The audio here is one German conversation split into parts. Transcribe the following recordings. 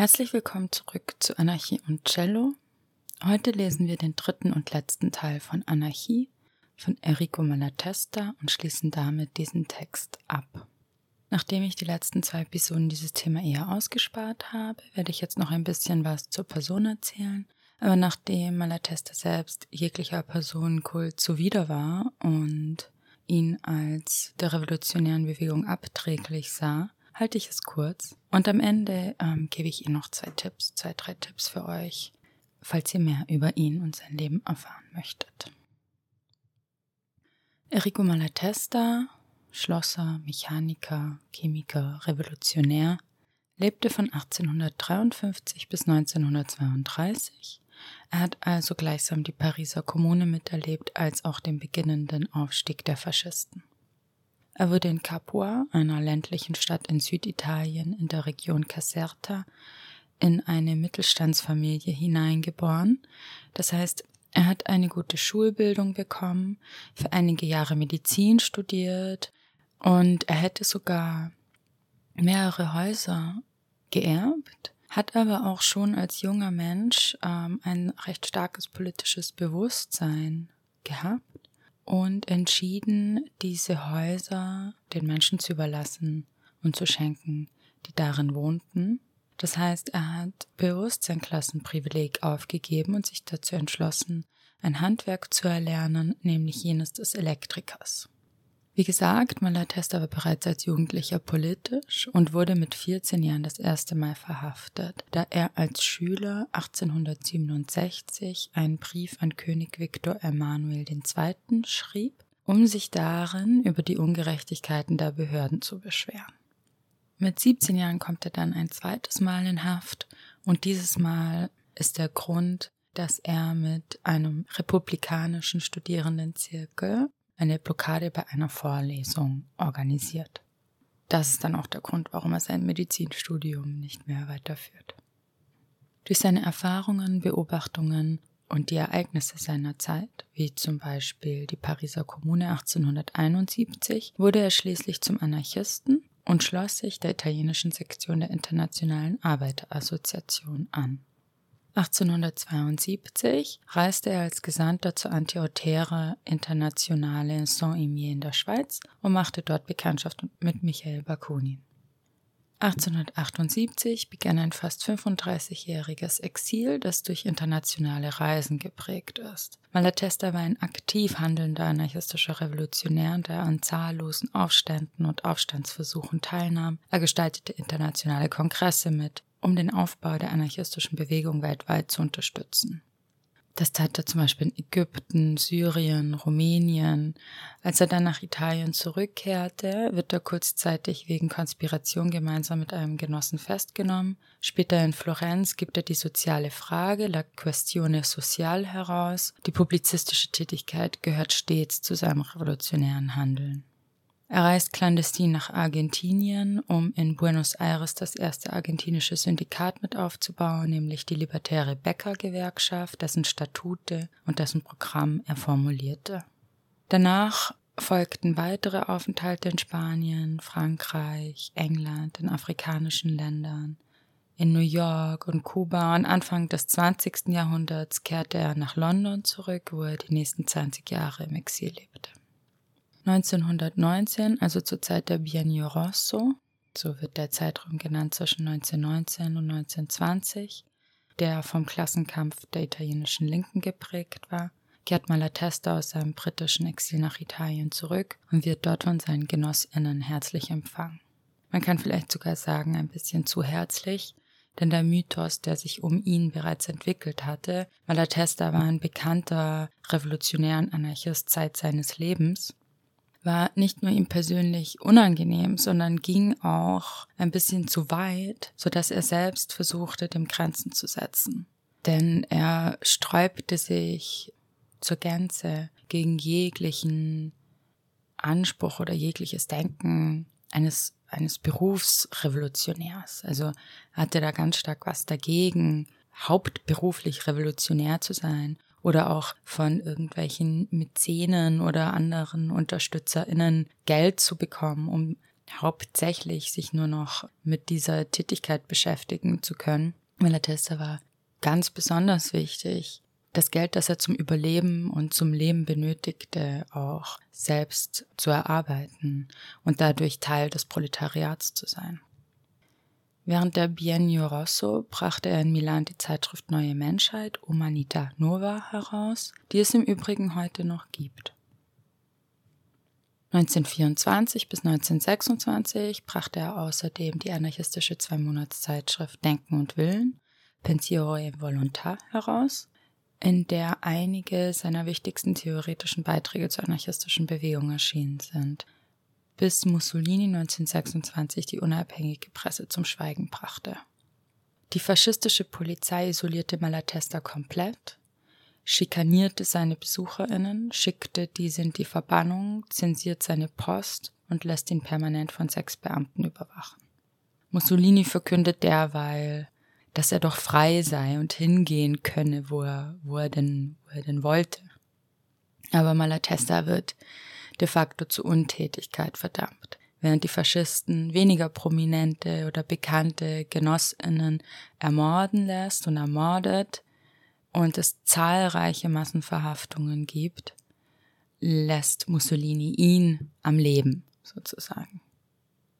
Herzlich willkommen zurück zu Anarchie und Cello. Heute lesen wir den dritten und letzten Teil von Anarchie von Enrico Malatesta und schließen damit diesen Text ab. Nachdem ich die letzten zwei Episoden dieses Thema eher ausgespart habe, werde ich jetzt noch ein bisschen was zur Person erzählen. Aber nachdem Malatesta selbst jeglicher Personenkult zuwider war und ihn als der revolutionären Bewegung abträglich sah, halte ich es kurz. Und am Ende ähm, gebe ich Ihnen noch zwei Tipps, zwei, drei Tipps für euch, falls ihr mehr über ihn und sein Leben erfahren möchtet. Enrico Malatesta, Schlosser, Mechaniker, Chemiker, Revolutionär, lebte von 1853 bis 1932. Er hat also gleichsam die Pariser Kommune miterlebt als auch den beginnenden Aufstieg der Faschisten. Er wurde in Capua, einer ländlichen Stadt in Süditalien in der Region Caserta, in eine Mittelstandsfamilie hineingeboren. Das heißt, er hat eine gute Schulbildung bekommen, für einige Jahre Medizin studiert und er hätte sogar mehrere Häuser geerbt, hat aber auch schon als junger Mensch ähm, ein recht starkes politisches Bewusstsein gehabt und entschieden, diese Häuser den Menschen zu überlassen und zu schenken, die darin wohnten. Das heißt, er hat bewusst sein Klassenprivileg aufgegeben und sich dazu entschlossen, ein Handwerk zu erlernen, nämlich jenes des Elektrikers. Wie gesagt, Malatesta war bereits als Jugendlicher politisch und wurde mit 14 Jahren das erste Mal verhaftet, da er als Schüler 1867 einen Brief an König Viktor Emanuel II. schrieb, um sich darin über die Ungerechtigkeiten der Behörden zu beschweren. Mit 17 Jahren kommt er dann ein zweites Mal in Haft und dieses Mal ist der Grund, dass er mit einem republikanischen Studierendenzirkel eine Blockade bei einer Vorlesung organisiert. Das ist dann auch der Grund, warum er sein Medizinstudium nicht mehr weiterführt. Durch seine Erfahrungen, Beobachtungen und die Ereignisse seiner Zeit, wie zum Beispiel die Pariser Kommune 1871, wurde er schließlich zum Anarchisten und schloss sich der italienischen Sektion der Internationalen Arbeiterassoziation an. 1872 reiste er als Gesandter zur Antiautäre Internationale in Saint-Imier in der Schweiz und machte dort Bekanntschaft mit Michael Bakunin. 1878 begann ein fast 35-jähriges Exil, das durch internationale Reisen geprägt ist. Malatesta war ein aktiv handelnder anarchistischer Revolutionär, der an zahllosen Aufständen und Aufstandsversuchen teilnahm. Er gestaltete internationale Kongresse mit, um den Aufbau der anarchistischen Bewegung weltweit zu unterstützen. Das tat er zum Beispiel in Ägypten, Syrien, Rumänien. Als er dann nach Italien zurückkehrte, wird er kurzzeitig wegen Konspiration gemeinsam mit einem Genossen festgenommen. Später in Florenz gibt er die soziale Frage, La Questione Sociale, heraus. Die publizistische Tätigkeit gehört stets zu seinem revolutionären Handeln. Er reist clandestin nach Argentinien, um in Buenos Aires das erste argentinische Syndikat mit aufzubauen, nämlich die Libertäre Bäckergewerkschaft, dessen Statute und dessen Programm er formulierte. Danach folgten weitere Aufenthalte in Spanien, Frankreich, England, in afrikanischen Ländern, in New York und Kuba und Anfang des 20. Jahrhunderts kehrte er nach London zurück, wo er die nächsten 20 Jahre im Exil lebte. 1919, also zur Zeit der Biennio Rosso, so wird der Zeitraum genannt zwischen 1919 und 1920, der vom Klassenkampf der italienischen Linken geprägt war, kehrt Malatesta aus seinem britischen Exil nach Italien zurück und wird dort von seinen Genossinnen herzlich empfangen. Man kann vielleicht sogar sagen, ein bisschen zu herzlich, denn der Mythos, der sich um ihn bereits entwickelt hatte, Malatesta war ein bekannter revolutionär und Anarchist Zeit seines Lebens war nicht nur ihm persönlich unangenehm, sondern ging auch ein bisschen zu weit, so dass er selbst versuchte, dem Grenzen zu setzen. Denn er sträubte sich zur Gänze gegen jeglichen Anspruch oder jegliches Denken eines, eines Berufsrevolutionärs. Also hatte da ganz stark was dagegen, hauptberuflich revolutionär zu sein oder auch von irgendwelchen Mäzenen oder anderen UnterstützerInnen Geld zu bekommen, um hauptsächlich sich nur noch mit dieser Tätigkeit beschäftigen zu können. Malatesta war ganz besonders wichtig, das Geld, das er zum Überleben und zum Leben benötigte, auch selbst zu erarbeiten und dadurch Teil des Proletariats zu sein. Während der Biennio Rosso brachte er in Milan die Zeitschrift Neue Menschheit Humanita Nova heraus, die es im Übrigen heute noch gibt. 1924 bis 1926 brachte er außerdem die anarchistische Zweimonatszeitschrift Denken und Willen, Pensiero e Volontà, heraus, in der einige seiner wichtigsten theoretischen Beiträge zur anarchistischen Bewegung erschienen sind, bis Mussolini 1926 die unabhängige Presse zum Schweigen brachte. Die faschistische Polizei isolierte Malatesta komplett, schikanierte seine Besucherinnen, schickte diese in die Verbannung, zensiert seine Post und lässt ihn permanent von sechs Beamten überwachen. Mussolini verkündet derweil, dass er doch frei sei und hingehen könne, wo er, wo er, denn, wo er denn wollte. Aber Malatesta wird de facto zu Untätigkeit verdammt, während die Faschisten weniger prominente oder bekannte Genossinnen ermorden lässt und ermordet und es zahlreiche Massenverhaftungen gibt, lässt Mussolini ihn am Leben sozusagen.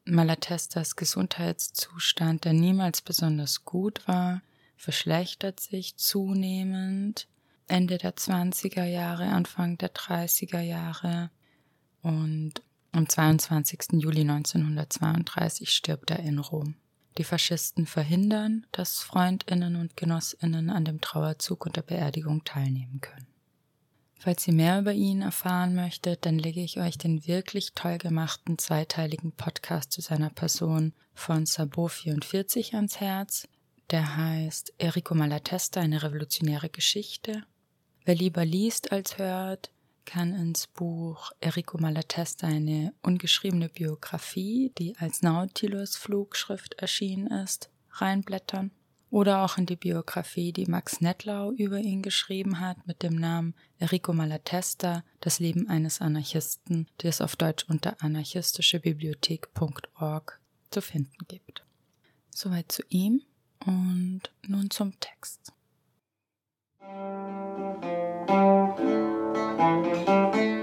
Malatestas Gesundheitszustand, der niemals besonders gut war, verschlechtert sich zunehmend Ende der 20er Jahre, Anfang der 30er Jahre und am 22. Juli 1932 stirbt er in Rom. Die Faschisten verhindern, dass Freundinnen und Genossinnen an dem Trauerzug und der Beerdigung teilnehmen können. Falls ihr mehr über ihn erfahren möchtet, dann lege ich euch den wirklich toll gemachten zweiteiligen Podcast zu seiner Person von Sabo44 ans Herz. Der heißt Enrico Malatesta, eine revolutionäre Geschichte. Wer lieber liest als hört, kann ins Buch Enrico Malatesta eine ungeschriebene Biografie, die als Nautilus-Flugschrift erschienen ist, reinblättern oder auch in die Biografie, die Max Nettlau über ihn geschrieben hat, mit dem Namen Enrico Malatesta, das Leben eines Anarchisten, die es auf Deutsch unter anarchistischebibliothek.org zu finden gibt. Soweit zu ihm und nun zum Text. Anarchie.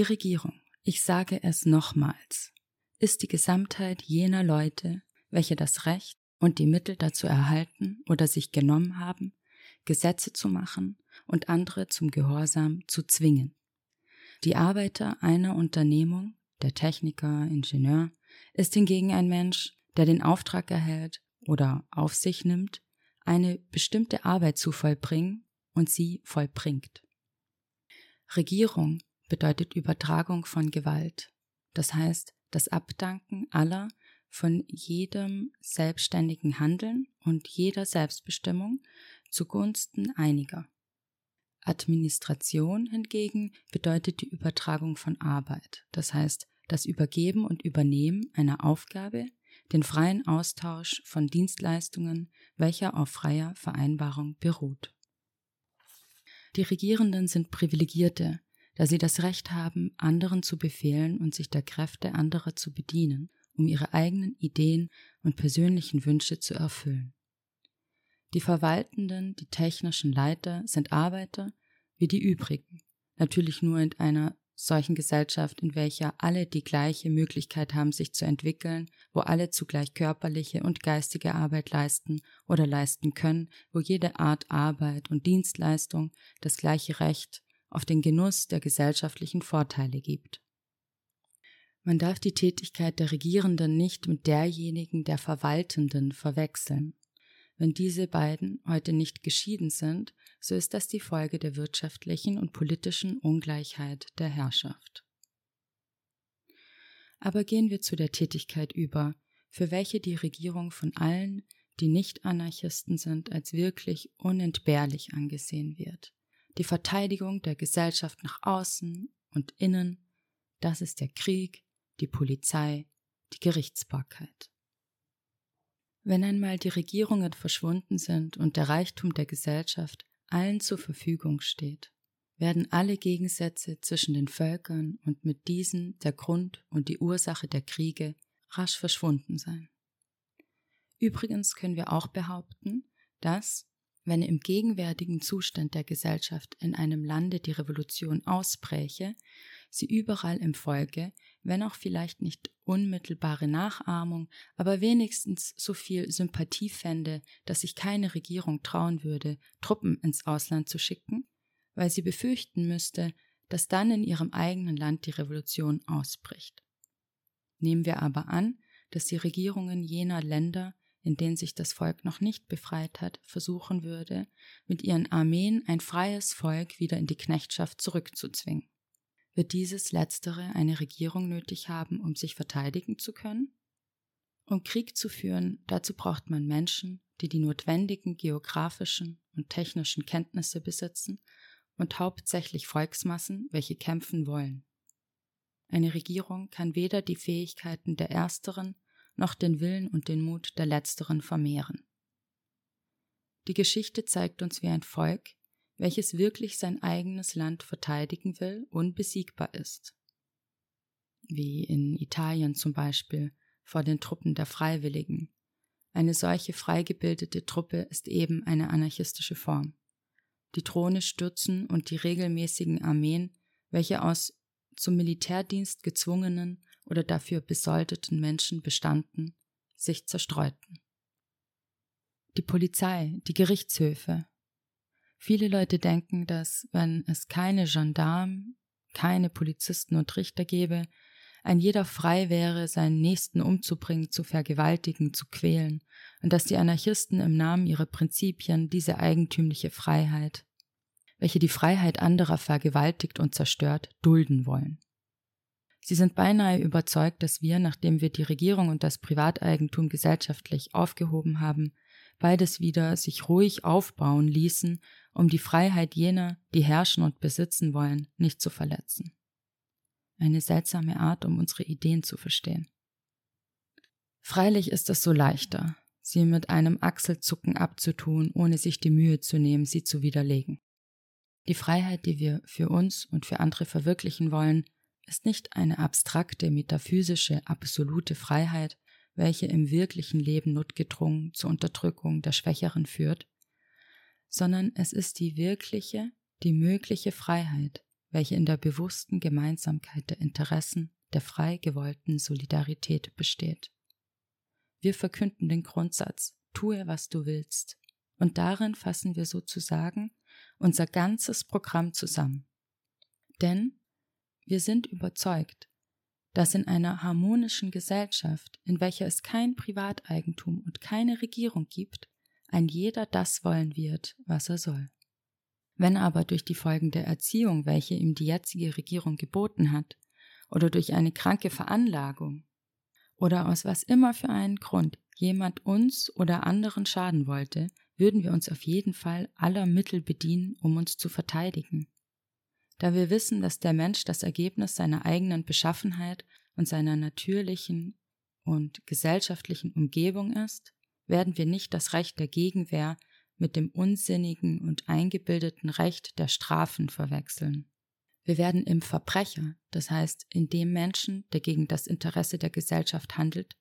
Die Regierung, ich sage es nochmals, ist die Gesamtheit jener Leute, welche das Recht und die Mittel dazu erhalten oder sich genommen haben, Gesetze zu machen und andere zum Gehorsam zu zwingen. Die Arbeiter einer Unternehmung, der Techniker, Ingenieur, ist hingegen ein Mensch, der den Auftrag erhält oder auf sich nimmt, eine bestimmte Arbeit zu vollbringen und sie vollbringt. Regierung bedeutet Übertragung von Gewalt, das heißt das Abdanken aller von jedem selbstständigen Handeln und jeder Selbstbestimmung zugunsten einiger. Administration hingegen bedeutet die Übertragung von Arbeit, das heißt das Übergeben und Übernehmen einer Aufgabe, den freien Austausch von Dienstleistungen, welcher auf freier Vereinbarung beruht. Die Regierenden sind Privilegierte, da sie das Recht haben, anderen zu befehlen und sich der Kräfte anderer zu bedienen, um ihre eigenen Ideen und persönlichen Wünsche zu erfüllen. Die Verwaltenden, die technischen Leiter sind Arbeiter wie die übrigen, natürlich nur in einer solchen Gesellschaft, in welcher alle die gleiche Möglichkeit haben, sich zu entwickeln, wo alle zugleich körperliche und geistige Arbeit leisten oder leisten können, wo jede Art Arbeit und Dienstleistung das gleiche Recht auf den Genuss der gesellschaftlichen Vorteile gibt. Man darf die Tätigkeit der Regierenden nicht mit derjenigen der Verwaltenden verwechseln. Wenn diese beiden heute nicht geschieden sind, so ist das die Folge der wirtschaftlichen und politischen Ungleichheit der Herrschaft. Aber gehen wir zu der Tätigkeit über, für welche die Regierung von allen, die nicht Anarchisten sind, als wirklich unentbehrlich angesehen wird. Die Verteidigung der Gesellschaft nach außen und innen, das ist der Krieg, die Polizei, die Gerichtsbarkeit. Wenn einmal die Regierungen verschwunden sind und der Reichtum der Gesellschaft allen zur Verfügung steht, werden alle Gegensätze zwischen den Völkern und mit diesen der Grund und die Ursache der Kriege rasch verschwunden sein. Übrigens können wir auch behaupten, dass, wenn im gegenwärtigen Zustand der Gesellschaft in einem Lande die Revolution ausbräche, sie überall im Volke, wenn auch vielleicht nicht unmittelbare Nachahmung, aber wenigstens so viel Sympathie fände, dass sich keine Regierung trauen würde, Truppen ins Ausland zu schicken, weil sie befürchten müsste, dass dann in ihrem eigenen Land die Revolution ausbricht. Nehmen wir aber an, dass die Regierungen jener Länder, in denen sich das Volk noch nicht befreit hat, versuchen würde, mit ihren Armeen ein freies Volk wieder in die Knechtschaft zurückzuzwingen. Wird dieses Letztere eine Regierung nötig haben, um sich verteidigen zu können? Um Krieg zu führen, dazu braucht man Menschen, die die notwendigen geografischen und technischen Kenntnisse besitzen und hauptsächlich Volksmassen, welche kämpfen wollen. Eine Regierung kann weder die Fähigkeiten der ersteren noch den Willen und den Mut der letzteren vermehren. Die Geschichte zeigt uns, wie ein Volk, welches wirklich sein eigenes Land verteidigen will, unbesiegbar ist. Wie in Italien zum Beispiel vor den Truppen der Freiwilligen. Eine solche freigebildete Truppe ist eben eine anarchistische Form. Die Throne stürzen und die regelmäßigen Armeen, welche aus zum Militärdienst gezwungenen oder dafür besoldeten Menschen bestanden, sich zerstreuten. Die Polizei, die Gerichtshöfe. Viele Leute denken, dass wenn es keine Gendarmen, keine Polizisten und Richter gäbe, ein jeder frei wäre, seinen Nächsten umzubringen, zu vergewaltigen, zu quälen, und dass die Anarchisten im Namen ihrer Prinzipien diese eigentümliche Freiheit welche die Freiheit anderer vergewaltigt und zerstört, dulden wollen. Sie sind beinahe überzeugt, dass wir, nachdem wir die Regierung und das Privateigentum gesellschaftlich aufgehoben haben, beides wieder sich ruhig aufbauen ließen, um die Freiheit jener, die herrschen und besitzen wollen, nicht zu verletzen. Eine seltsame Art, um unsere Ideen zu verstehen. Freilich ist es so leichter, sie mit einem Achselzucken abzutun, ohne sich die Mühe zu nehmen, sie zu widerlegen. Die Freiheit, die wir für uns und für andere verwirklichen wollen, ist nicht eine abstrakte, metaphysische, absolute Freiheit, welche im wirklichen Leben notgedrungen zur Unterdrückung der Schwächeren führt, sondern es ist die wirkliche, die mögliche Freiheit, welche in der bewussten Gemeinsamkeit der Interessen der frei gewollten Solidarität besteht. Wir verkünden den Grundsatz, tue, was du willst, und darin fassen wir sozusagen unser ganzes Programm zusammen. Denn wir sind überzeugt, dass in einer harmonischen Gesellschaft, in welcher es kein Privateigentum und keine Regierung gibt, ein jeder das wollen wird, was er soll. Wenn aber durch die Folgen der Erziehung, welche ihm die jetzige Regierung geboten hat, oder durch eine kranke Veranlagung, oder aus was immer für einen Grund jemand uns oder anderen schaden wollte, würden wir uns auf jeden Fall aller Mittel bedienen, um uns zu verteidigen. Da wir wissen, dass der Mensch das Ergebnis seiner eigenen Beschaffenheit und seiner natürlichen und gesellschaftlichen Umgebung ist, werden wir nicht das Recht der Gegenwehr mit dem unsinnigen und eingebildeten Recht der Strafen verwechseln. Wir werden im Verbrecher, das heißt in dem Menschen, der gegen das Interesse der Gesellschaft handelt,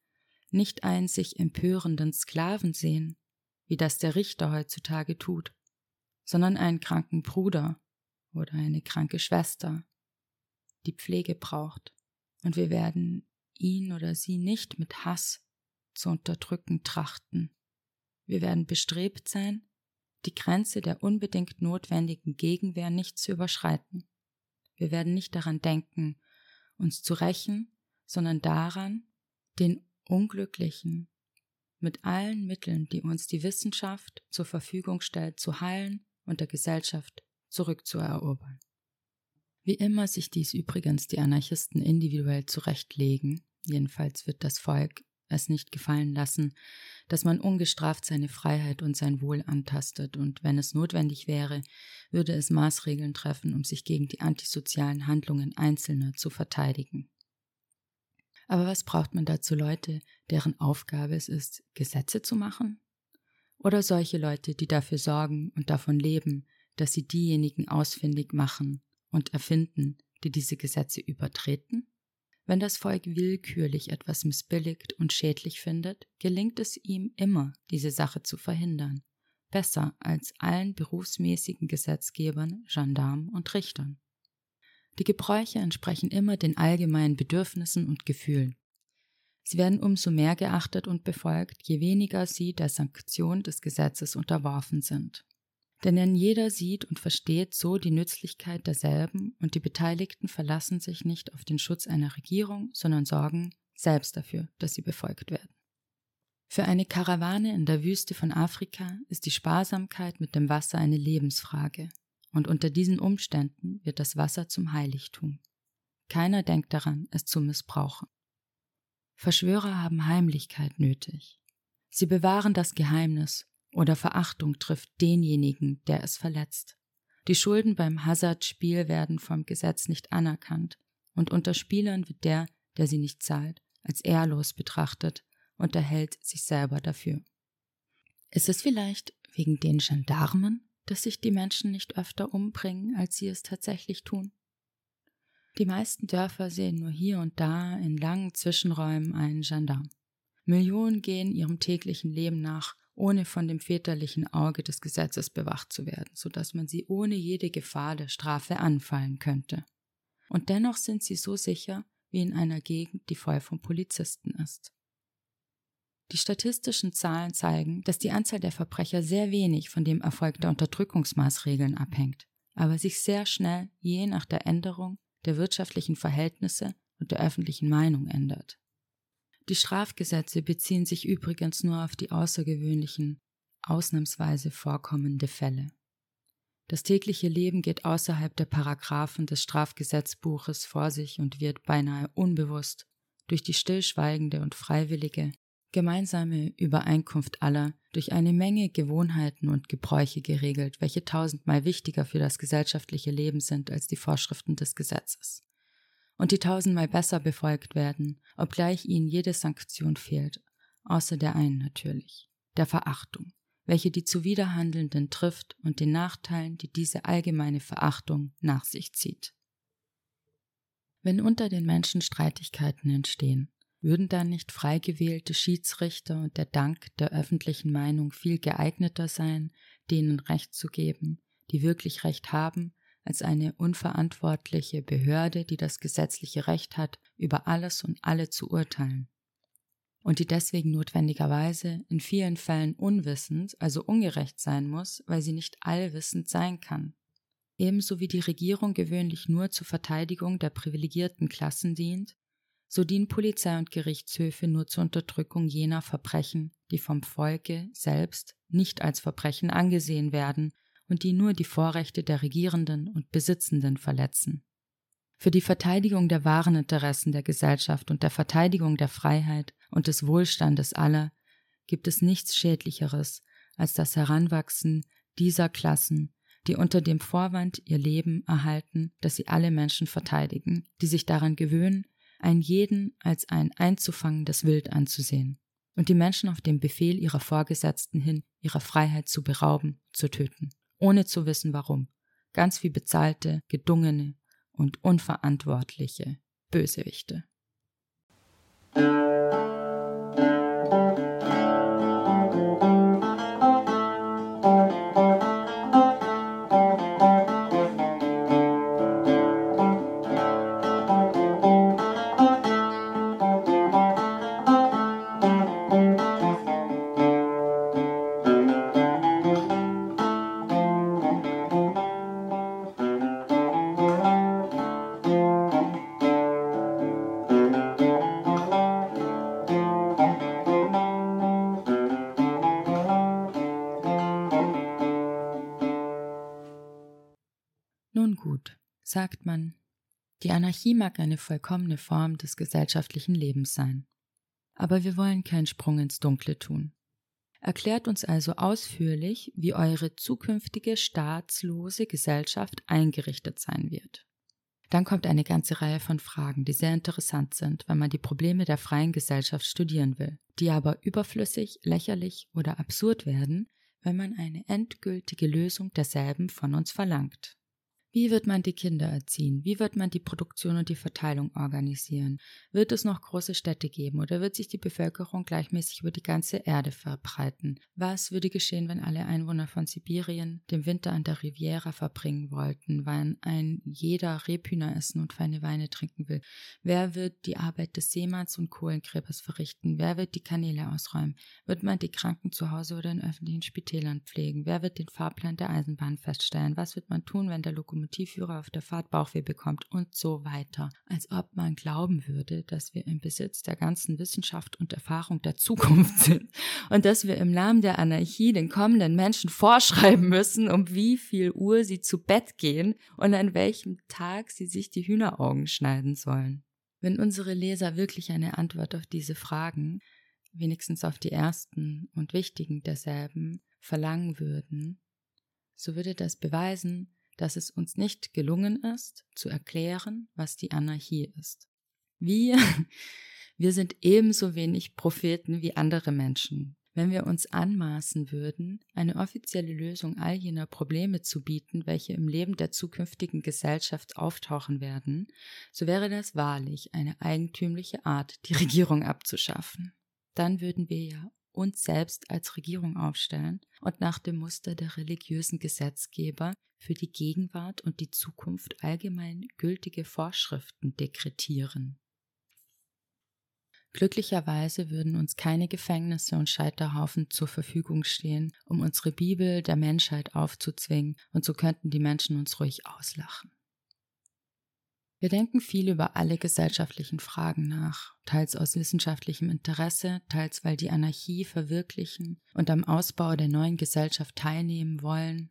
nicht einen sich empörenden Sklaven sehen, wie das der Richter heutzutage tut, sondern einen kranken Bruder oder eine kranke Schwester, die Pflege braucht, und wir werden ihn oder sie nicht mit Hass zu unterdrücken trachten. Wir werden bestrebt sein, die Grenze der unbedingt notwendigen Gegenwehr nicht zu überschreiten. Wir werden nicht daran denken, uns zu rächen, sondern daran, den Unglücklichen mit allen Mitteln, die uns die Wissenschaft zur Verfügung stellt, zu heilen und der Gesellschaft zurückzuerobern. Wie immer sich dies übrigens die Anarchisten individuell zurechtlegen, jedenfalls wird das Volk es nicht gefallen lassen, dass man ungestraft seine Freiheit und sein Wohl antastet, und wenn es notwendig wäre, würde es Maßregeln treffen, um sich gegen die antisozialen Handlungen Einzelner zu verteidigen. Aber was braucht man dazu Leute, deren Aufgabe es ist, Gesetze zu machen? Oder solche Leute, die dafür sorgen und davon leben, dass sie diejenigen ausfindig machen und erfinden, die diese Gesetze übertreten? Wenn das Volk willkürlich etwas missbilligt und schädlich findet, gelingt es ihm immer, diese Sache zu verhindern. Besser als allen berufsmäßigen Gesetzgebern, Gendarmen und Richtern. Die Gebräuche entsprechen immer den allgemeinen Bedürfnissen und Gefühlen. Sie werden umso mehr geachtet und befolgt, je weniger sie der Sanktion des Gesetzes unterworfen sind. Denn jeder sieht und versteht so die Nützlichkeit derselben und die Beteiligten verlassen sich nicht auf den Schutz einer Regierung, sondern sorgen selbst dafür, dass sie befolgt werden. Für eine Karawane in der Wüste von Afrika ist die Sparsamkeit mit dem Wasser eine Lebensfrage, und unter diesen Umständen wird das Wasser zum Heiligtum. Keiner denkt daran, es zu missbrauchen. Verschwörer haben Heimlichkeit nötig. Sie bewahren das Geheimnis oder Verachtung trifft denjenigen, der es verletzt. Die Schulden beim Hazard-Spiel werden vom Gesetz nicht anerkannt und unter Spielern wird der, der sie nicht zahlt, als ehrlos betrachtet und erhält sich selber dafür. Ist es vielleicht wegen den Gendarmen, dass sich die Menschen nicht öfter umbringen, als sie es tatsächlich tun? Die meisten Dörfer sehen nur hier und da in langen Zwischenräumen einen Gendarm. Millionen gehen ihrem täglichen Leben nach ohne von dem väterlichen Auge des Gesetzes bewacht zu werden, so dass man sie ohne jede Gefahr der Strafe anfallen könnte. Und dennoch sind sie so sicher wie in einer Gegend, die voll von Polizisten ist. Die statistischen Zahlen zeigen, dass die Anzahl der Verbrecher sehr wenig von dem Erfolg der Unterdrückungsmaßregeln abhängt, aber sich sehr schnell je nach der Änderung der wirtschaftlichen Verhältnisse und der öffentlichen Meinung ändert. Die Strafgesetze beziehen sich übrigens nur auf die außergewöhnlichen, ausnahmsweise vorkommende Fälle. Das tägliche Leben geht außerhalb der Paragraphen des Strafgesetzbuches vor sich und wird beinahe unbewusst durch die stillschweigende und freiwillige gemeinsame Übereinkunft aller durch eine Menge Gewohnheiten und Gebräuche geregelt, welche tausendmal wichtiger für das gesellschaftliche Leben sind als die Vorschriften des Gesetzes und die tausendmal besser befolgt werden, obgleich ihnen jede Sanktion fehlt, außer der einen natürlich, der Verachtung, welche die Zuwiderhandelnden trifft und den Nachteilen, die diese allgemeine Verachtung nach sich zieht. Wenn unter den Menschen Streitigkeiten entstehen, würden dann nicht frei gewählte Schiedsrichter und der Dank der öffentlichen Meinung viel geeigneter sein, denen Recht zu geben, die wirklich Recht haben als eine unverantwortliche Behörde, die das gesetzliche Recht hat, über alles und alle zu urteilen. Und die deswegen notwendigerweise in vielen Fällen unwissend, also ungerecht sein muss, weil sie nicht allwissend sein kann. Ebenso wie die Regierung gewöhnlich nur zur Verteidigung der privilegierten Klassen dient, so dienen Polizei und Gerichtshöfe nur zur Unterdrückung jener Verbrechen, die vom Volke selbst nicht als Verbrechen angesehen werden und die nur die Vorrechte der Regierenden und Besitzenden verletzen. Für die Verteidigung der wahren Interessen der Gesellschaft und der Verteidigung der Freiheit und des Wohlstandes aller gibt es nichts Schädlicheres als das Heranwachsen dieser Klassen, die unter dem Vorwand ihr Leben erhalten, dass sie alle Menschen verteidigen, die sich daran gewöhnen, einen jeden als ein einzufangendes Wild anzusehen und die Menschen auf dem Befehl ihrer Vorgesetzten hin ihrer Freiheit zu berauben, zu töten ohne zu wissen warum, ganz wie bezahlte, gedungene und unverantwortliche Bösewichte. Sagt man, die Anarchie mag eine vollkommene Form des gesellschaftlichen Lebens sein. Aber wir wollen keinen Sprung ins Dunkle tun. Erklärt uns also ausführlich, wie eure zukünftige staatslose Gesellschaft eingerichtet sein wird. Dann kommt eine ganze Reihe von Fragen, die sehr interessant sind, wenn man die Probleme der freien Gesellschaft studieren will, die aber überflüssig, lächerlich oder absurd werden, wenn man eine endgültige Lösung derselben von uns verlangt. Wie wird man die Kinder erziehen? Wie wird man die Produktion und die Verteilung organisieren? Wird es noch große Städte geben oder wird sich die Bevölkerung gleichmäßig über die ganze Erde verbreiten? Was würde geschehen, wenn alle Einwohner von Sibirien den Winter an der Riviera verbringen wollten, weil ein jeder Rebhühner essen und feine Weine trinken will? Wer wird die Arbeit des Seemanns und Kohlengräbers verrichten? Wer wird die Kanäle ausräumen? Wird man die Kranken zu Hause oder in öffentlichen Spitälern pflegen? Wer wird den Fahrplan der Eisenbahn feststellen? Was wird man tun, wenn der Lokomotiv Lokomotivführer auf der Fahrt Bauchweh bekommt und so weiter. Als ob man glauben würde, dass wir im Besitz der ganzen Wissenschaft und Erfahrung der Zukunft sind und dass wir im Namen der Anarchie den kommenden Menschen vorschreiben müssen, um wie viel Uhr sie zu Bett gehen und an welchem Tag sie sich die Hühneraugen schneiden sollen. Wenn unsere Leser wirklich eine Antwort auf diese Fragen, wenigstens auf die ersten und wichtigen derselben, verlangen würden, so würde das beweisen, dass es uns nicht gelungen ist, zu erklären, was die Anarchie ist. Wir, wir sind ebenso wenig Propheten wie andere Menschen. Wenn wir uns anmaßen würden, eine offizielle Lösung all jener Probleme zu bieten, welche im Leben der zukünftigen Gesellschaft auftauchen werden, so wäre das wahrlich eine eigentümliche Art, die Regierung abzuschaffen. Dann würden wir ja uns selbst als Regierung aufstellen und nach dem Muster der religiösen Gesetzgeber für die Gegenwart und die Zukunft allgemein gültige Vorschriften dekretieren. Glücklicherweise würden uns keine Gefängnisse und Scheiterhaufen zur Verfügung stehen, um unsere Bibel der Menschheit aufzuzwingen, und so könnten die Menschen uns ruhig auslachen. Wir denken viel über alle gesellschaftlichen Fragen nach, teils aus wissenschaftlichem Interesse, teils weil die Anarchie verwirklichen und am Ausbau der neuen Gesellschaft teilnehmen wollen.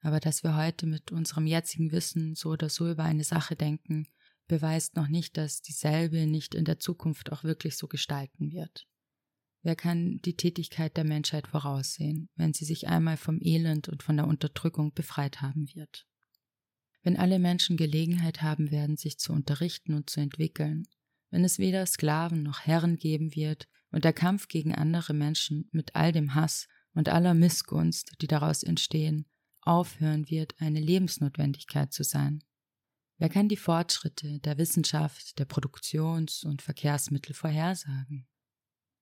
Aber dass wir heute mit unserem jetzigen Wissen so oder so über eine Sache denken, beweist noch nicht, dass dieselbe nicht in der Zukunft auch wirklich so gestalten wird. Wer kann die Tätigkeit der Menschheit voraussehen, wenn sie sich einmal vom Elend und von der Unterdrückung befreit haben wird? Wenn alle Menschen Gelegenheit haben werden, sich zu unterrichten und zu entwickeln, wenn es weder Sklaven noch Herren geben wird und der Kampf gegen andere Menschen mit all dem Hass und aller Missgunst, die daraus entstehen, aufhören wird, eine Lebensnotwendigkeit zu sein. Wer kann die Fortschritte der Wissenschaft, der Produktions- und Verkehrsmittel vorhersagen?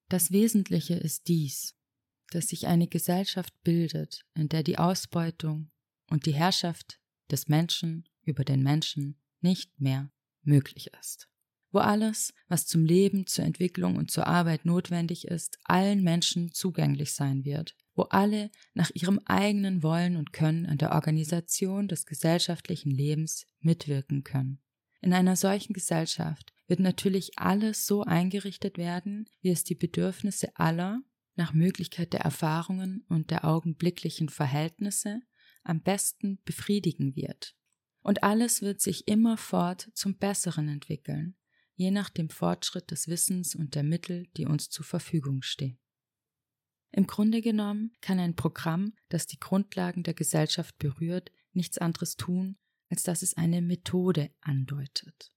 Das Wesentliche ist dies, dass sich eine Gesellschaft bildet, in der die Ausbeutung und die Herrschaft des Menschen über den Menschen nicht mehr möglich ist. Wo alles, was zum Leben, zur Entwicklung und zur Arbeit notwendig ist, allen Menschen zugänglich sein wird, wo alle nach ihrem eigenen Wollen und Können an der Organisation des gesellschaftlichen Lebens mitwirken können. In einer solchen Gesellschaft wird natürlich alles so eingerichtet werden, wie es die Bedürfnisse aller nach Möglichkeit der Erfahrungen und der augenblicklichen Verhältnisse am besten befriedigen wird. Und alles wird sich immerfort zum Besseren entwickeln, je nach dem Fortschritt des Wissens und der Mittel, die uns zur Verfügung stehen. Im Grunde genommen kann ein Programm, das die Grundlagen der Gesellschaft berührt, nichts anderes tun, als dass es eine Methode andeutet.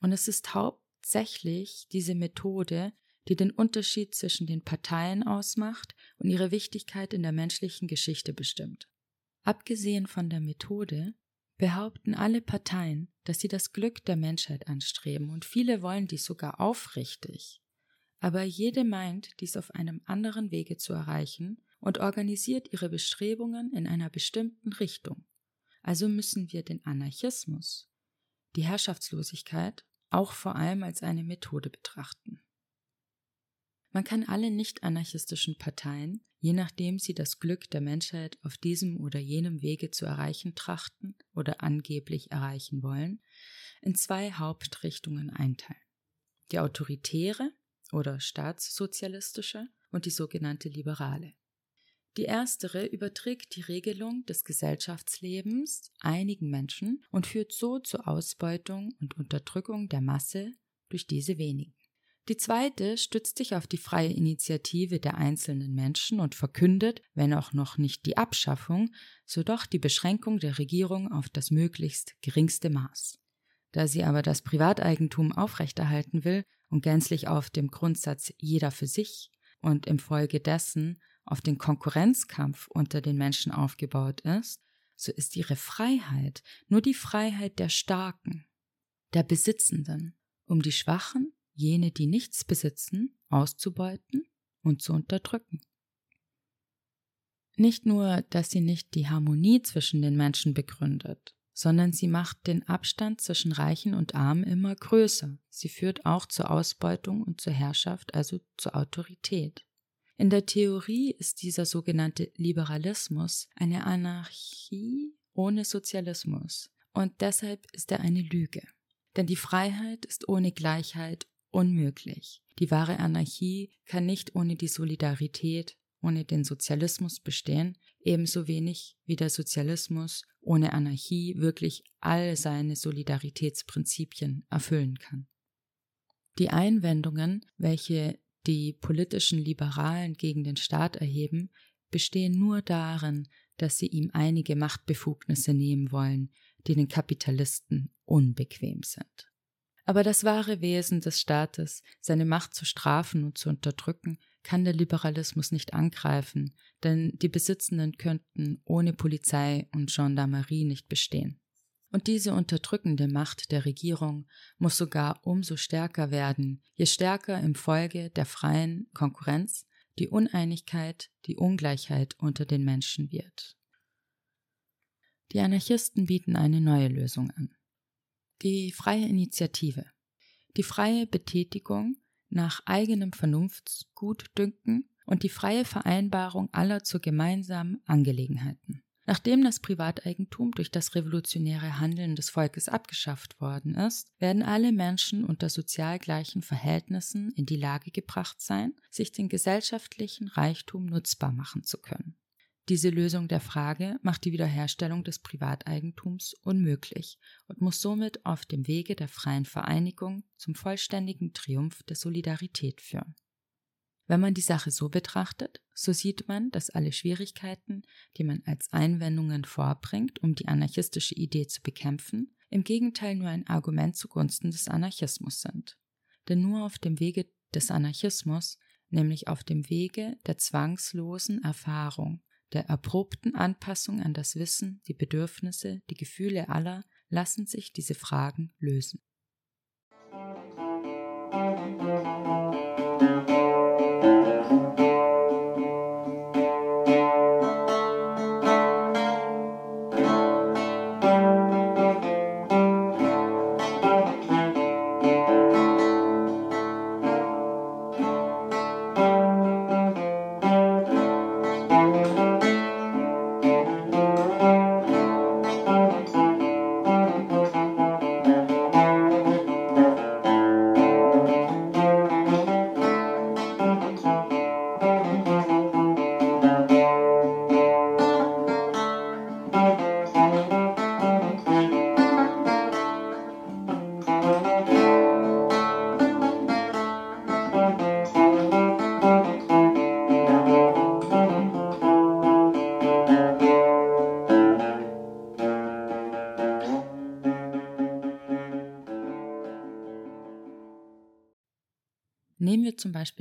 Und es ist hauptsächlich diese Methode, die den Unterschied zwischen den Parteien ausmacht und ihre Wichtigkeit in der menschlichen Geschichte bestimmt. Abgesehen von der Methode behaupten alle Parteien, dass sie das Glück der Menschheit anstreben, und viele wollen dies sogar aufrichtig. Aber jede meint, dies auf einem anderen Wege zu erreichen und organisiert ihre Bestrebungen in einer bestimmten Richtung. Also müssen wir den Anarchismus, die Herrschaftslosigkeit, auch vor allem als eine Methode betrachten. Man kann alle nicht-anarchistischen Parteien, je nachdem sie das Glück der Menschheit auf diesem oder jenem Wege zu erreichen trachten oder angeblich erreichen wollen, in zwei Hauptrichtungen einteilen. Die autoritäre oder staatssozialistische und die sogenannte liberale. Die erstere überträgt die Regelung des Gesellschaftslebens einigen Menschen und führt so zur Ausbeutung und Unterdrückung der Masse durch diese wenigen. Die zweite stützt sich auf die freie Initiative der einzelnen Menschen und verkündet, wenn auch noch nicht die Abschaffung, so doch die Beschränkung der Regierung auf das möglichst geringste Maß. Da sie aber das Privateigentum aufrechterhalten will und gänzlich auf dem Grundsatz jeder für sich und im Folge dessen auf den Konkurrenzkampf unter den Menschen aufgebaut ist, so ist ihre Freiheit nur die Freiheit der Starken, der Besitzenden, um die Schwachen jene, die nichts besitzen, auszubeuten und zu unterdrücken. Nicht nur, dass sie nicht die Harmonie zwischen den Menschen begründet, sondern sie macht den Abstand zwischen Reichen und Armen immer größer. Sie führt auch zur Ausbeutung und zur Herrschaft, also zur Autorität. In der Theorie ist dieser sogenannte Liberalismus eine Anarchie ohne Sozialismus und deshalb ist er eine Lüge. Denn die Freiheit ist ohne Gleichheit unmöglich. Die wahre Anarchie kann nicht ohne die Solidarität, ohne den Sozialismus bestehen, ebenso wenig wie der Sozialismus ohne Anarchie wirklich all seine Solidaritätsprinzipien erfüllen kann. Die Einwendungen, welche die politischen Liberalen gegen den Staat erheben, bestehen nur darin, dass sie ihm einige Machtbefugnisse nehmen wollen, die den Kapitalisten unbequem sind. Aber das wahre Wesen des Staates, seine Macht zu strafen und zu unterdrücken, kann der Liberalismus nicht angreifen, denn die Besitzenden könnten ohne Polizei und Gendarmerie nicht bestehen. Und diese unterdrückende Macht der Regierung muss sogar umso stärker werden, je stärker im Folge der freien Konkurrenz die Uneinigkeit, die Ungleichheit unter den Menschen wird. Die Anarchisten bieten eine neue Lösung an. Die freie Initiative. Die freie Betätigung nach eigenem Vernunftsgutdünken und die freie Vereinbarung aller zu gemeinsamen Angelegenheiten. Nachdem das Privateigentum durch das revolutionäre Handeln des Volkes abgeschafft worden ist, werden alle Menschen unter sozial gleichen Verhältnissen in die Lage gebracht sein, sich den gesellschaftlichen Reichtum nutzbar machen zu können. Diese Lösung der Frage macht die Wiederherstellung des Privateigentums unmöglich und muss somit auf dem Wege der freien Vereinigung zum vollständigen Triumph der Solidarität führen. Wenn man die Sache so betrachtet, so sieht man, dass alle Schwierigkeiten, die man als Einwendungen vorbringt, um die anarchistische Idee zu bekämpfen, im Gegenteil nur ein Argument zugunsten des Anarchismus sind. Denn nur auf dem Wege des Anarchismus, nämlich auf dem Wege der zwangslosen Erfahrung, der erprobten Anpassung an das Wissen, die Bedürfnisse, die Gefühle aller lassen sich diese Fragen lösen.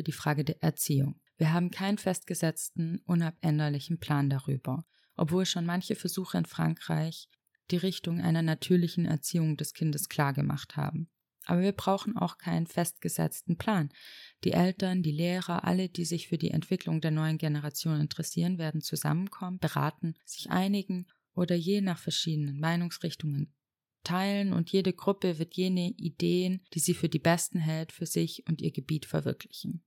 Beispiel die Frage der Erziehung. Wir haben keinen festgesetzten, unabänderlichen Plan darüber, obwohl schon manche Versuche in Frankreich die Richtung einer natürlichen Erziehung des Kindes klargemacht haben. Aber wir brauchen auch keinen festgesetzten Plan. Die Eltern, die Lehrer, alle, die sich für die Entwicklung der neuen Generation interessieren, werden zusammenkommen, beraten, sich einigen oder je nach verschiedenen Meinungsrichtungen teilen und jede Gruppe wird jene Ideen, die sie für die besten hält, für sich und ihr Gebiet verwirklichen.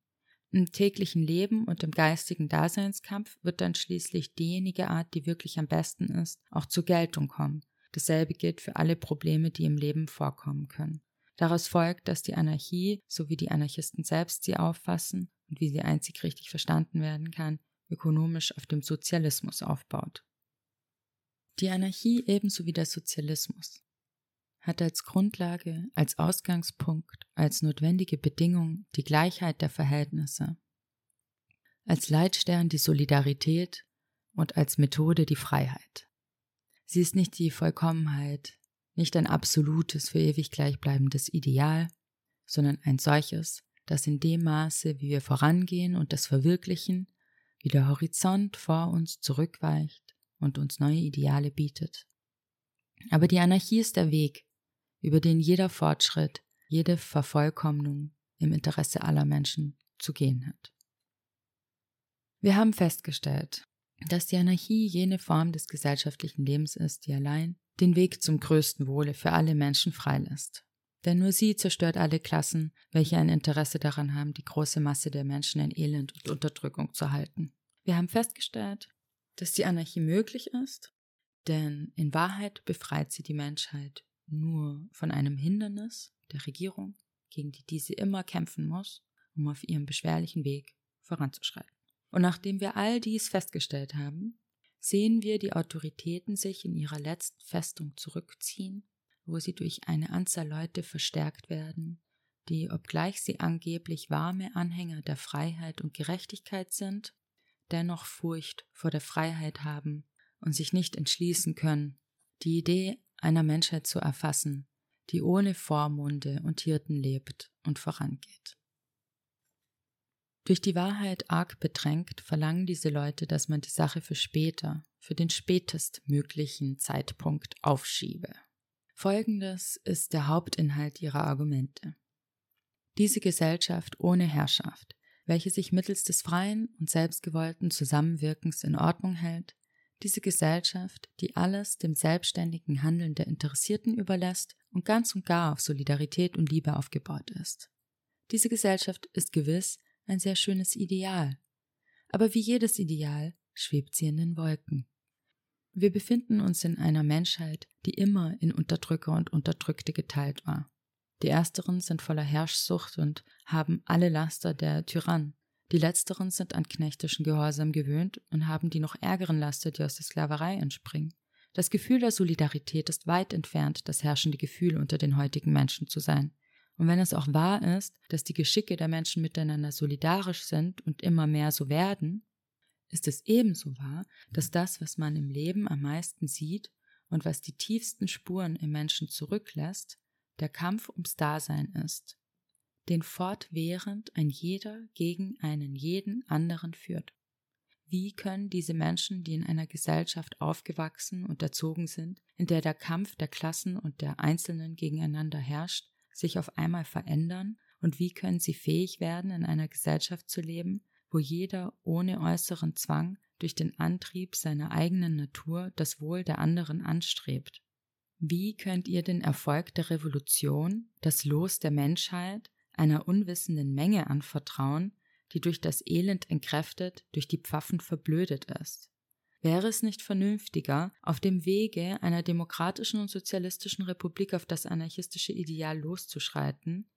Im täglichen Leben und im geistigen Daseinskampf wird dann schließlich diejenige Art, die wirklich am besten ist, auch zur Geltung kommen. Dasselbe gilt für alle Probleme, die im Leben vorkommen können. Daraus folgt, dass die Anarchie, so wie die Anarchisten selbst sie auffassen und wie sie einzig richtig verstanden werden kann, ökonomisch auf dem Sozialismus aufbaut. Die Anarchie ebenso wie der Sozialismus hat als Grundlage, als Ausgangspunkt, als notwendige Bedingung die Gleichheit der Verhältnisse, als Leitstern die Solidarität und als Methode die Freiheit. Sie ist nicht die Vollkommenheit, nicht ein absolutes, für ewig gleichbleibendes Ideal, sondern ein solches, das in dem Maße, wie wir vorangehen und das verwirklichen, wie der Horizont vor uns zurückweicht und uns neue Ideale bietet. Aber die Anarchie ist der Weg, über den jeder Fortschritt, jede Vervollkommnung im Interesse aller Menschen zu gehen hat. Wir haben festgestellt, dass die Anarchie jene Form des gesellschaftlichen Lebens ist, die allein den Weg zum größten Wohle für alle Menschen freilässt. Denn nur sie zerstört alle Klassen, welche ein Interesse daran haben, die große Masse der Menschen in Elend und Unterdrückung zu halten. Wir haben festgestellt, dass die Anarchie möglich ist, denn in Wahrheit befreit sie die Menschheit nur von einem Hindernis der Regierung, gegen die diese immer kämpfen muss, um auf ihrem beschwerlichen Weg voranzuschreiten. Und nachdem wir all dies festgestellt haben, sehen wir die Autoritäten sich in ihrer letzten Festung zurückziehen, wo sie durch eine Anzahl Leute verstärkt werden, die, obgleich sie angeblich warme Anhänger der Freiheit und Gerechtigkeit sind, dennoch Furcht vor der Freiheit haben und sich nicht entschließen können, die Idee einer Menschheit zu erfassen, die ohne Vormunde und Hirten lebt und vorangeht. Durch die Wahrheit arg bedrängt verlangen diese Leute, dass man die Sache für später, für den spätestmöglichen Zeitpunkt aufschiebe. Folgendes ist der Hauptinhalt ihrer Argumente. Diese Gesellschaft ohne Herrschaft, welche sich mittels des freien und selbstgewollten Zusammenwirkens in Ordnung hält, diese Gesellschaft, die alles dem selbstständigen Handeln der Interessierten überlässt und ganz und gar auf Solidarität und Liebe aufgebaut ist. Diese Gesellschaft ist gewiss ein sehr schönes Ideal. Aber wie jedes Ideal schwebt sie in den Wolken. Wir befinden uns in einer Menschheit, die immer in Unterdrücker und Unterdrückte geteilt war. Die ersteren sind voller Herrschsucht und haben alle Laster der Tyrann. Die letzteren sind an knechtischen Gehorsam gewöhnt und haben die noch ärgeren Laster, die aus der Sklaverei entspringen. Das Gefühl der Solidarität ist weit entfernt, das herrschende Gefühl unter den heutigen Menschen zu sein. Und wenn es auch wahr ist, dass die Geschicke der Menschen miteinander solidarisch sind und immer mehr so werden, ist es ebenso wahr, dass das, was man im Leben am meisten sieht und was die tiefsten Spuren im Menschen zurücklässt, der Kampf ums Dasein ist, den fortwährend ein jeder gegen einen jeden anderen führt. Wie können diese Menschen, die in einer Gesellschaft aufgewachsen und erzogen sind, in der der Kampf der Klassen und der Einzelnen gegeneinander herrscht, sich auf einmal verändern und wie können sie fähig werden, in einer Gesellschaft zu leben, wo jeder ohne äußeren Zwang durch den Antrieb seiner eigenen Natur das Wohl der anderen anstrebt. Wie könnt ihr den Erfolg der Revolution, das Los der Menschheit, einer unwissenden Menge anvertrauen, die durch das Elend entkräftet, durch die Pfaffen verblödet ist? Wäre es nicht vernünftiger, auf dem Wege einer demokratischen und sozialistischen Republik auf das anarchistische Ideal loszuschreiten?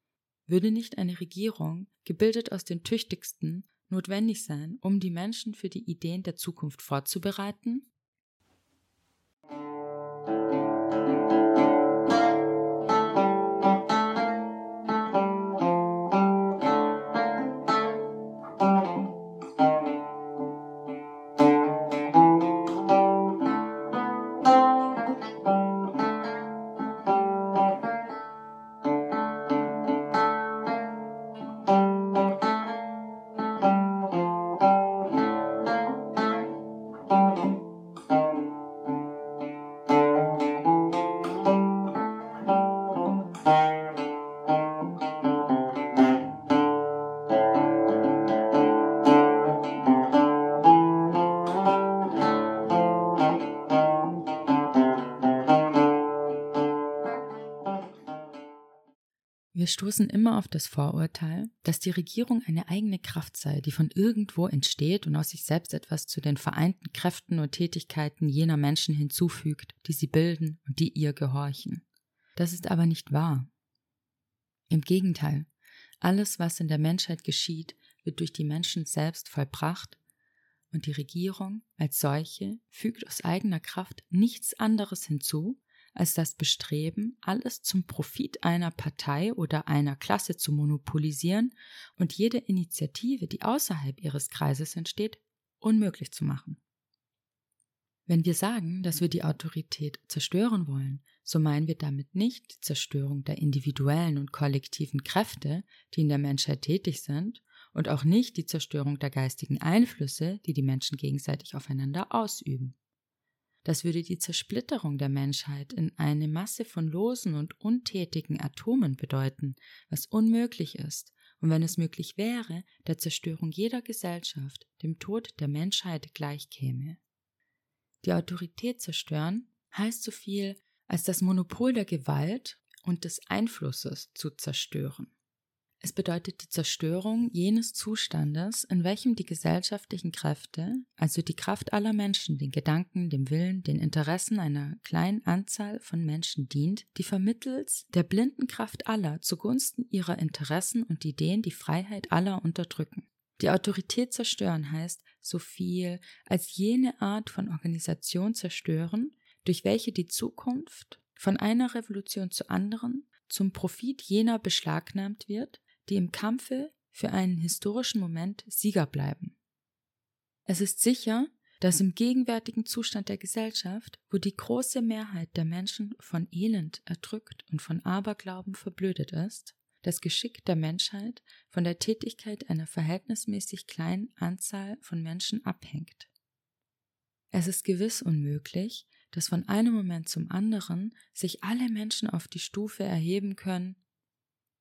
Würde nicht eine Regierung, gebildet aus den Tüchtigsten, notwendig sein, um die Menschen für die Ideen der Zukunft vorzubereiten? Wir stoßen immer auf das Vorurteil, dass die Regierung eine eigene Kraft sei, die von irgendwo entsteht und aus sich selbst etwas zu den vereinten Kräften und Tätigkeiten jener Menschen hinzufügt, die sie bilden und die ihr gehorchen. Das ist aber nicht wahr. Im Gegenteil, alles, was in der Menschheit geschieht, wird durch die Menschen selbst vollbracht und die Regierung als solche fügt aus eigener Kraft nichts anderes hinzu, als das Bestreben, alles zum Profit einer Partei oder einer Klasse zu monopolisieren und jede Initiative, die außerhalb ihres Kreises entsteht, unmöglich zu machen. Wenn wir sagen, dass wir die Autorität zerstören wollen, so meinen wir damit nicht die Zerstörung der individuellen und kollektiven Kräfte, die in der Menschheit tätig sind, und auch nicht die Zerstörung der geistigen Einflüsse, die die Menschen gegenseitig aufeinander ausüben. Das würde die Zersplitterung der Menschheit in eine Masse von losen und untätigen Atomen bedeuten, was unmöglich ist, und wenn es möglich wäre, der Zerstörung jeder Gesellschaft, dem Tod der Menschheit gleichkäme. Die Autorität zerstören heißt so viel, als das Monopol der Gewalt und des Einflusses zu zerstören. Es bedeutet die Zerstörung jenes Zustandes, in welchem die gesellschaftlichen Kräfte, also die Kraft aller Menschen, den Gedanken, dem Willen, den Interessen einer kleinen Anzahl von Menschen dient, die vermittels der blinden Kraft aller zugunsten ihrer Interessen und Ideen die Freiheit aller unterdrücken. Die Autorität zerstören heißt so viel als jene Art von Organisation zerstören, durch welche die Zukunft von einer Revolution zur anderen zum Profit jener beschlagnahmt wird, die im Kampfe für einen historischen Moment Sieger bleiben. Es ist sicher, dass im gegenwärtigen Zustand der Gesellschaft, wo die große Mehrheit der Menschen von Elend erdrückt und von Aberglauben verblödet ist, das Geschick der Menschheit von der Tätigkeit einer verhältnismäßig kleinen Anzahl von Menschen abhängt. Es ist gewiss unmöglich, dass von einem Moment zum anderen sich alle Menschen auf die Stufe erheben können,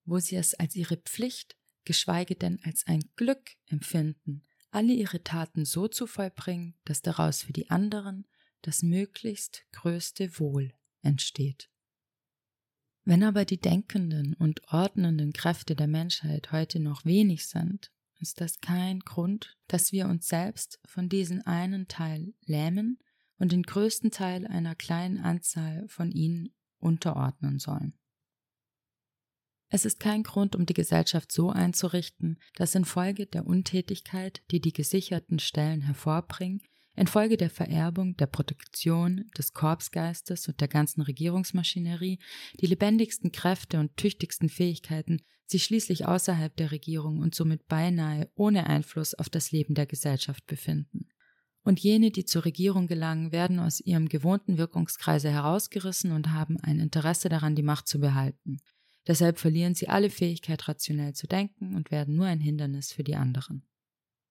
wo sie es als ihre Pflicht, geschweige denn als ein Glück empfinden, alle ihre Taten so zu vollbringen, dass daraus für die anderen das möglichst größte Wohl entsteht. Wenn aber die denkenden und ordnenden Kräfte der Menschheit heute noch wenig sind, ist das kein Grund, dass wir uns selbst von diesem einen Teil lähmen und den größten Teil einer kleinen Anzahl von ihnen unterordnen sollen. Es ist kein Grund, um die Gesellschaft so einzurichten, dass infolge der Untätigkeit, die die gesicherten Stellen hervorbringen, infolge der Vererbung, der Protektion, des Korpsgeistes und der ganzen Regierungsmaschinerie die lebendigsten Kräfte und tüchtigsten Fähigkeiten sich schließlich außerhalb der Regierung und somit beinahe ohne Einfluss auf das Leben der Gesellschaft befinden. Und jene, die zur Regierung gelangen, werden aus ihrem gewohnten Wirkungskreise herausgerissen und haben ein Interesse daran, die Macht zu behalten. Deshalb verlieren sie alle Fähigkeit, rationell zu denken und werden nur ein Hindernis für die anderen.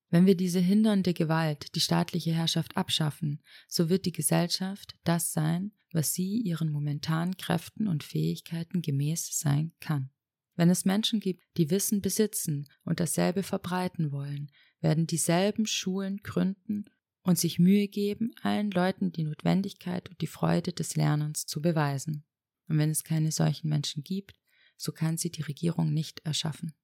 Wenn wir diese hindernde Gewalt, die staatliche Herrschaft abschaffen, so wird die Gesellschaft das sein, was sie ihren momentanen Kräften und Fähigkeiten gemäß sein kann. Wenn es Menschen gibt, die Wissen besitzen und dasselbe verbreiten wollen, werden dieselben Schulen gründen und sich Mühe geben, allen Leuten die Notwendigkeit und die Freude des Lernens zu beweisen. Und wenn es keine solchen Menschen gibt, so kann sie die Regierung nicht erschaffen.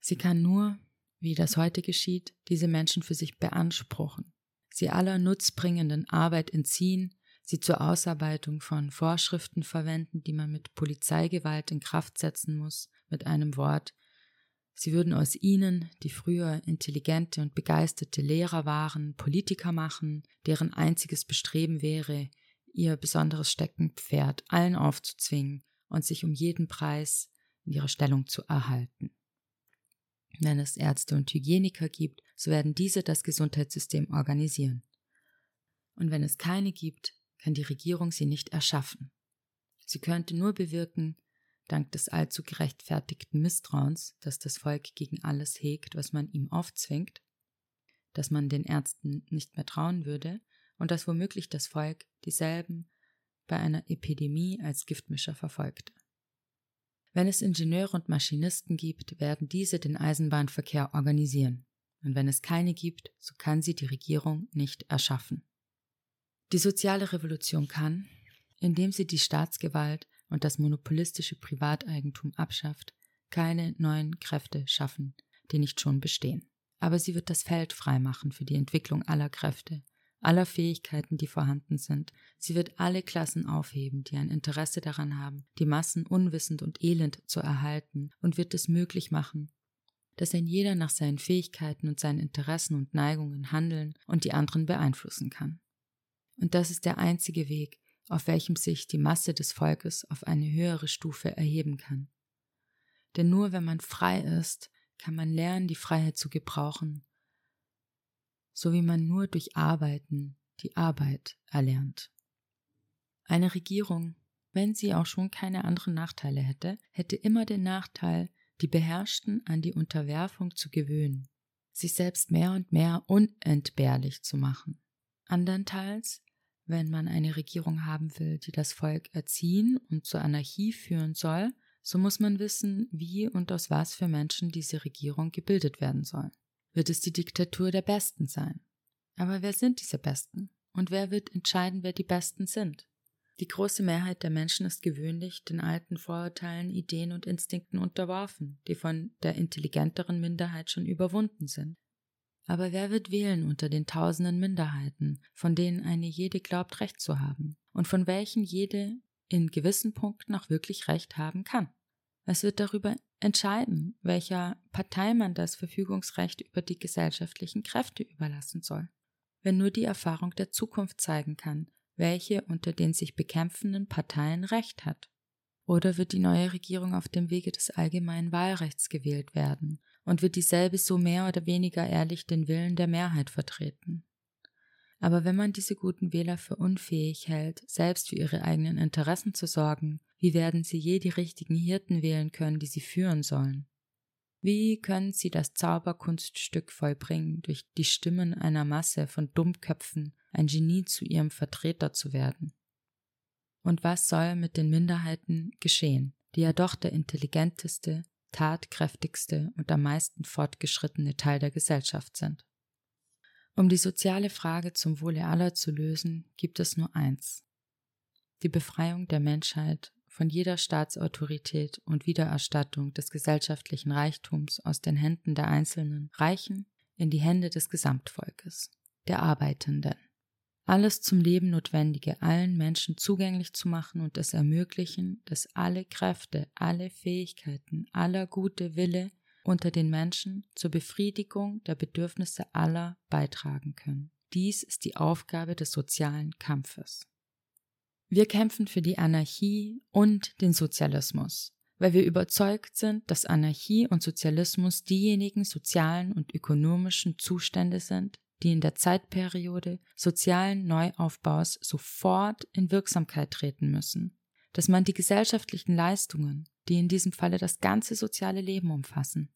Sie kann nur, wie das heute geschieht, diese Menschen für sich beanspruchen, sie aller nutzbringenden Arbeit entziehen, sie zur Ausarbeitung von Vorschriften verwenden, die man mit Polizeigewalt in Kraft setzen muss, mit einem Wort. Sie würden aus ihnen, die früher intelligente und begeisterte Lehrer waren, Politiker machen, deren einziges Bestreben wäre, ihr besonderes Steckenpferd allen aufzuzwingen und sich um jeden Preis in ihrer Stellung zu erhalten. Wenn es Ärzte und Hygieniker gibt, so werden diese das Gesundheitssystem organisieren. Und wenn es keine gibt, kann die Regierung sie nicht erschaffen. Sie könnte nur bewirken, dank des allzu gerechtfertigten Misstrauens, das das Volk gegen alles hegt, was man ihm aufzwingt, dass man den Ärzten nicht mehr trauen würde und dass womöglich das Volk dieselben bei einer Epidemie als Giftmischer verfolgte. Wenn es Ingenieure und Maschinisten gibt, werden diese den Eisenbahnverkehr organisieren. Und wenn es keine gibt, so kann sie die Regierung nicht erschaffen. Die soziale Revolution kann, indem sie die Staatsgewalt und das monopolistische Privateigentum abschafft, keine neuen Kräfte schaffen, die nicht schon bestehen. Aber sie wird das Feld freimachen für die Entwicklung aller Kräfte, aller Fähigkeiten, die vorhanden sind. Sie wird alle Klassen aufheben, die ein Interesse daran haben, die Massen unwissend und elend zu erhalten, und wird es möglich machen, dass ein jeder nach seinen Fähigkeiten und seinen Interessen und Neigungen handeln und die anderen beeinflussen kann. Und das ist der einzige Weg, auf welchem sich die Masse des Volkes auf eine höhere Stufe erheben kann. Denn nur wenn man frei ist, kann man lernen, die Freiheit zu gebrauchen, so wie man nur durch Arbeiten die Arbeit erlernt. Eine Regierung, wenn sie auch schon keine anderen Nachteile hätte, hätte immer den Nachteil, die Beherrschten an die Unterwerfung zu gewöhnen, sich selbst mehr und mehr unentbehrlich zu machen. Andernteils, wenn man eine Regierung haben will, die das Volk erziehen und zur Anarchie führen soll, so muss man wissen, wie und aus was für Menschen diese Regierung gebildet werden soll. Wird es die Diktatur der Besten sein? Aber wer sind diese Besten? Und wer wird entscheiden, wer die Besten sind? Die große Mehrheit der Menschen ist gewöhnlich den alten Vorurteilen, Ideen und Instinkten unterworfen, die von der intelligenteren Minderheit schon überwunden sind. Aber wer wird wählen unter den tausenden Minderheiten, von denen eine jede glaubt, Recht zu haben, und von welchen jede in gewissen Punkten auch wirklich Recht haben kann? Es wird darüber entscheiden, welcher Partei man das Verfügungsrecht über die gesellschaftlichen Kräfte überlassen soll. Wenn nur die Erfahrung der Zukunft zeigen kann, welche unter den sich bekämpfenden Parteien Recht hat. Oder wird die neue Regierung auf dem Wege des allgemeinen Wahlrechts gewählt werden und wird dieselbe so mehr oder weniger ehrlich den Willen der Mehrheit vertreten? Aber wenn man diese guten Wähler für unfähig hält, selbst für ihre eigenen Interessen zu sorgen, wie werden sie je die richtigen Hirten wählen können, die sie führen sollen? Wie können sie das Zauberkunststück vollbringen, durch die Stimmen einer Masse von Dummköpfen ein Genie zu ihrem Vertreter zu werden? Und was soll mit den Minderheiten geschehen, die ja doch der intelligenteste, tatkräftigste und am meisten fortgeschrittene Teil der Gesellschaft sind? Um die soziale Frage zum Wohle aller zu lösen, gibt es nur eins. Die Befreiung der Menschheit von jeder Staatsautorität und Wiedererstattung des gesellschaftlichen Reichtums aus den Händen der Einzelnen reichen in die Hände des Gesamtvolkes, der Arbeitenden. Alles zum Leben Notwendige allen Menschen zugänglich zu machen und es ermöglichen, dass alle Kräfte, alle Fähigkeiten, aller gute Wille unter den Menschen zur Befriedigung der Bedürfnisse aller beitragen können. Dies ist die Aufgabe des sozialen Kampfes. Wir kämpfen für die Anarchie und den Sozialismus, weil wir überzeugt sind, dass Anarchie und Sozialismus diejenigen sozialen und ökonomischen Zustände sind, die in der Zeitperiode sozialen Neuaufbaus sofort in Wirksamkeit treten müssen, dass man die gesellschaftlichen Leistungen, die in diesem Falle das ganze soziale Leben umfassen,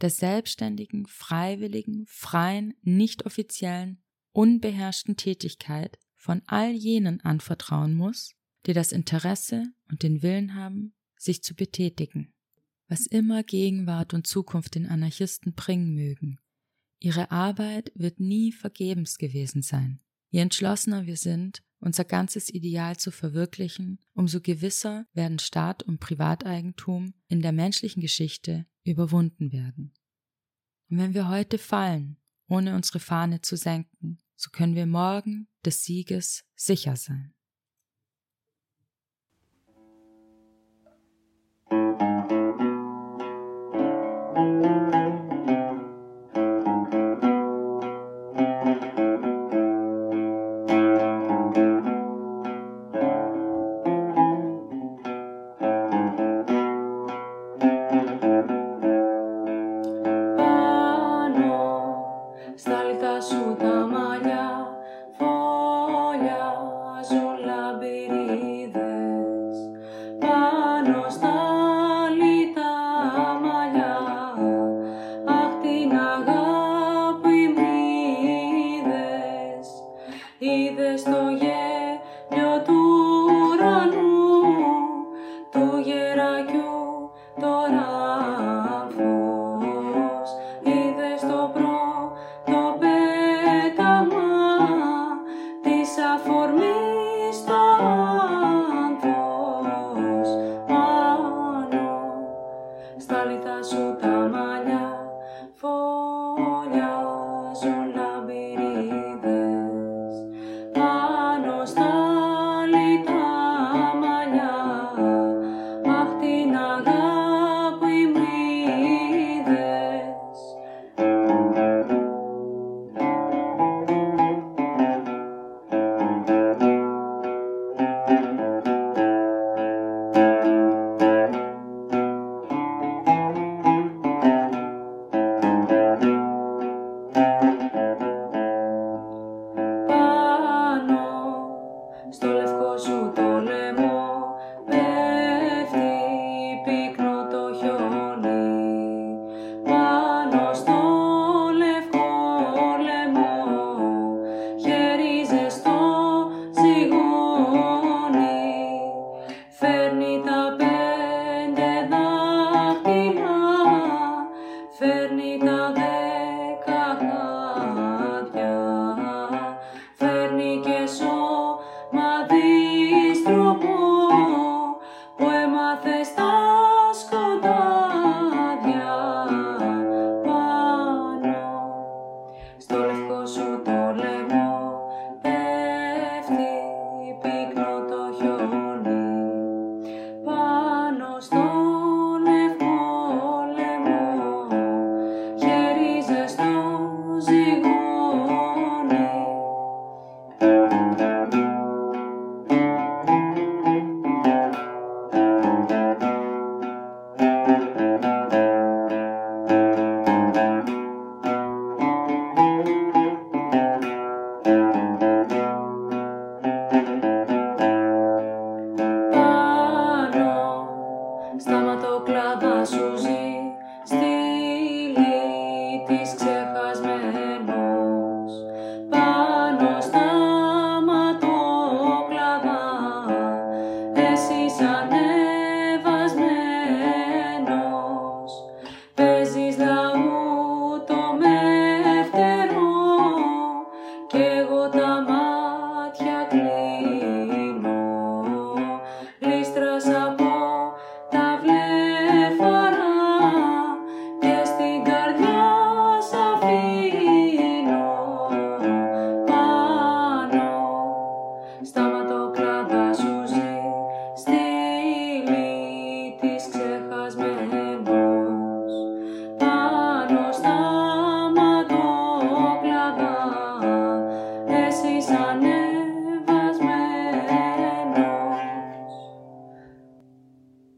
der selbstständigen, freiwilligen, freien, nicht offiziellen, unbeherrschten Tätigkeit von all jenen anvertrauen muss, die das Interesse und den Willen haben, sich zu betätigen. Was immer Gegenwart und Zukunft den Anarchisten bringen mögen, ihre Arbeit wird nie vergebens gewesen sein. Je entschlossener wir sind, unser ganzes Ideal zu verwirklichen, umso gewisser werden Staat und Privateigentum in der menschlichen Geschichte überwunden werden. Und wenn wir heute fallen, ohne unsere Fahne zu senken, so können wir morgen des Sieges sicher sein.